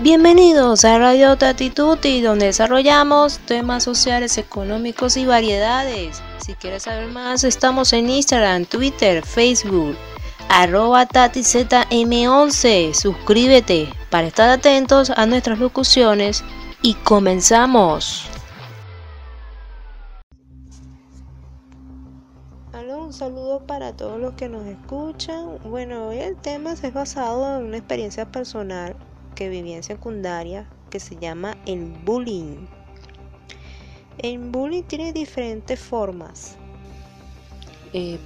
Bienvenidos a Radio Tatituti, donde desarrollamos temas sociales, económicos y variedades. Si quieres saber más, estamos en Instagram, Twitter, Facebook, arroba TatiZM11. Suscríbete para estar atentos a nuestras locuciones y comenzamos. Un saludo para todos los que nos escuchan. Bueno, hoy el tema es basado en una experiencia personal que viví en secundaria que se llama el bullying. El bullying tiene diferentes formas. Eh,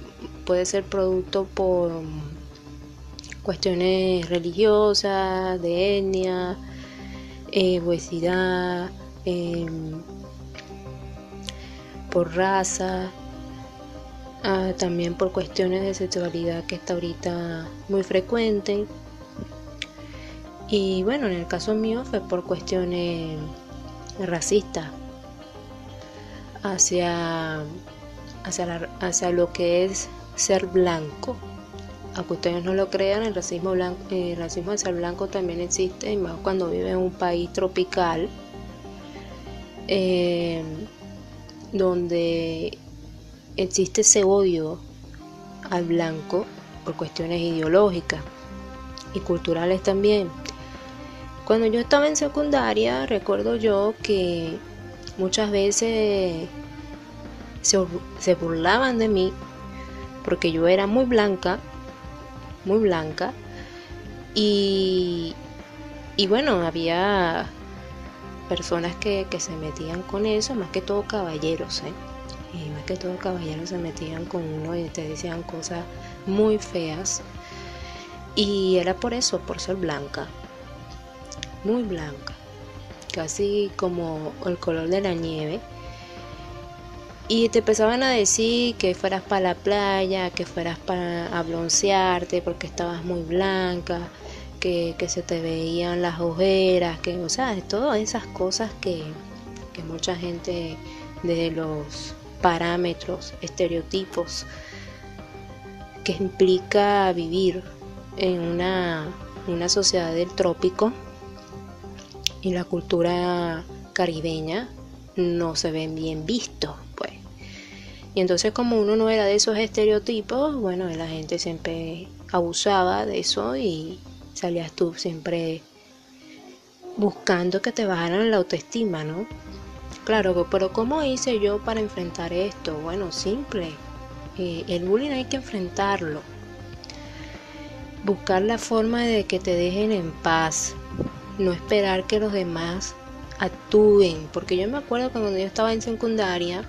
puede ser producto por cuestiones religiosas, de etnia, eh, obesidad, em, por raza, ah, también por cuestiones de sexualidad que está ahorita muy frecuente. Y bueno, en el caso mío fue por cuestiones racistas hacia, hacia, lo que es ser blanco. Aunque ustedes no lo crean, el racismo, blanco, el racismo hacia el blanco también existe, y más cuando vive en un país tropical, eh, donde existe ese odio al blanco por cuestiones ideológicas y culturales también. Cuando yo estaba en secundaria, recuerdo yo que muchas veces se, burlaban de mí porque yo era muy blanca, muy blanca. Y, y bueno, había personas que, que, se metían con eso, más que todo caballeros, ¿eh? Más que todo caballeros se metían con uno y te decían cosas muy feas. Y era por eso, por ser blanca muy blanca, casi como el color de la nieve. Y te empezaban a decir que fueras para la playa, que fueras para a porque estabas muy blanca, que, se te veían las ojeras, que, o sea, todas esas cosas que, que mucha gente de los parámetros, estereotipos que implica vivir en una, una sociedad del trópico y la cultura caribeña no se ven bien vistos, pues. Y entonces como uno no era de esos estereotipos, bueno, la gente siempre abusaba de eso y salías tú siempre buscando que te bajaran la autoestima, ¿no? Claro, pero ¿cómo hice yo para enfrentar esto? Bueno, simple. Eh, el bullying hay que enfrentarlo. Buscar la forma de que te dejen en paz no esperar que los demás actúen, porque yo me acuerdo que cuando yo estaba en secundaria,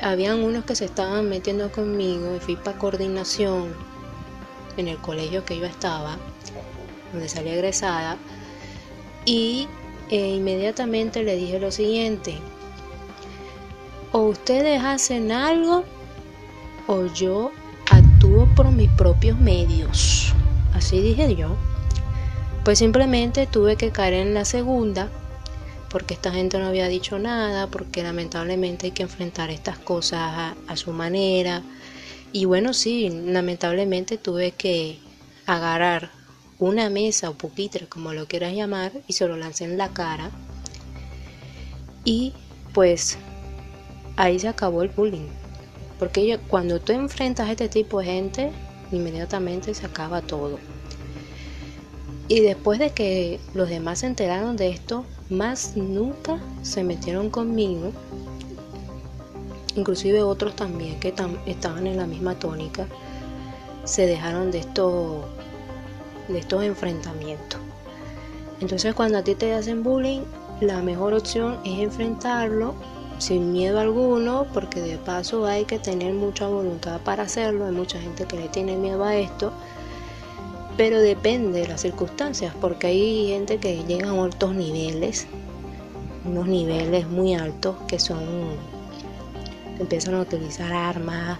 habían unos que se estaban metiendo conmigo y fui para coordinación en el colegio que yo estaba, donde salí egresada, y eh, inmediatamente le dije lo siguiente, o ustedes hacen algo o yo actúo por mis propios medios. Así dije yo. Pues simplemente tuve que caer en la segunda porque esta gente no había dicho nada, porque lamentablemente hay que enfrentar estas cosas a, su manera. Y bueno, sí, lamentablemente tuve que agarrar una mesa o pupitre, como lo quieras llamar, y se lo lancé en la cara. Y pues ahí se acabó el bullying. Porque cuando tú enfrentas a este tipo de gente, inmediatamente se acaba todo. Y después de que los demás se enteraron de esto, más nunca se metieron conmigo. Inclusive otros también que estaban en la misma tónica, se dejaron de estos, de estos enfrentamientos. Entonces cuando a ti te hacen bullying, la mejor opción es enfrentarlo sin miedo alguno, porque de paso hay que tener mucha voluntad para hacerlo. Hay mucha gente que le tiene miedo a esto pero depende de las circunstancias, porque hay gente que llega a altos niveles, unos niveles muy altos que son, empiezan a utilizar armas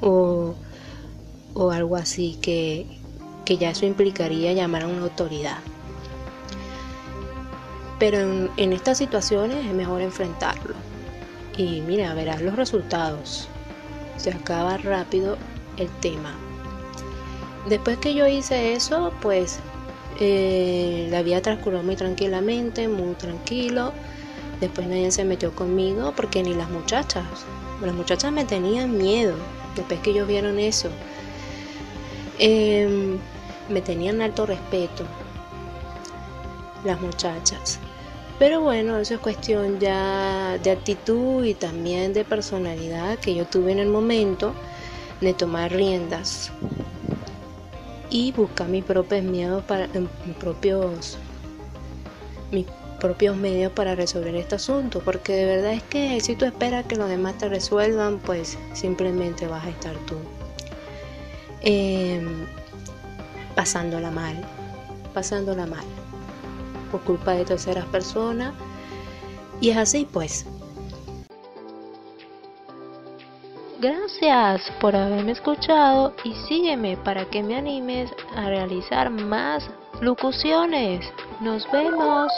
o, algo así que, que ya eso implicaría llamar a una autoridad. Pero en, en estas situaciones es mejor enfrentarlo. Y mira, verás los resultados. Se acaba rápido el tema. Después que yo hice eso, pues Eh, la vida transcurrió muy tranquilamente, muy tranquilo. Después nadie se metió conmigo porque ni las muchachas. Las muchachas me tenían miedo después que ellos vieron eso. Em, me tenían alto respeto las muchachas. Pero bueno, eso es cuestión ya de actitud y también de personalidad que yo tuve en el momento de tomar riendas y buscar mis propios miedos para em, mis propios mis propios medios para resolver este asunto porque de verdad es que si tú esperas que los demás te resuelvan pues simplemente vas a estar tú em, pasándola mal pasándola mal por culpa de terceras personas. Y es así pues. Gracias por haberme escuchado y sígueme para que me animes a realizar más locuciones. Nos vemos.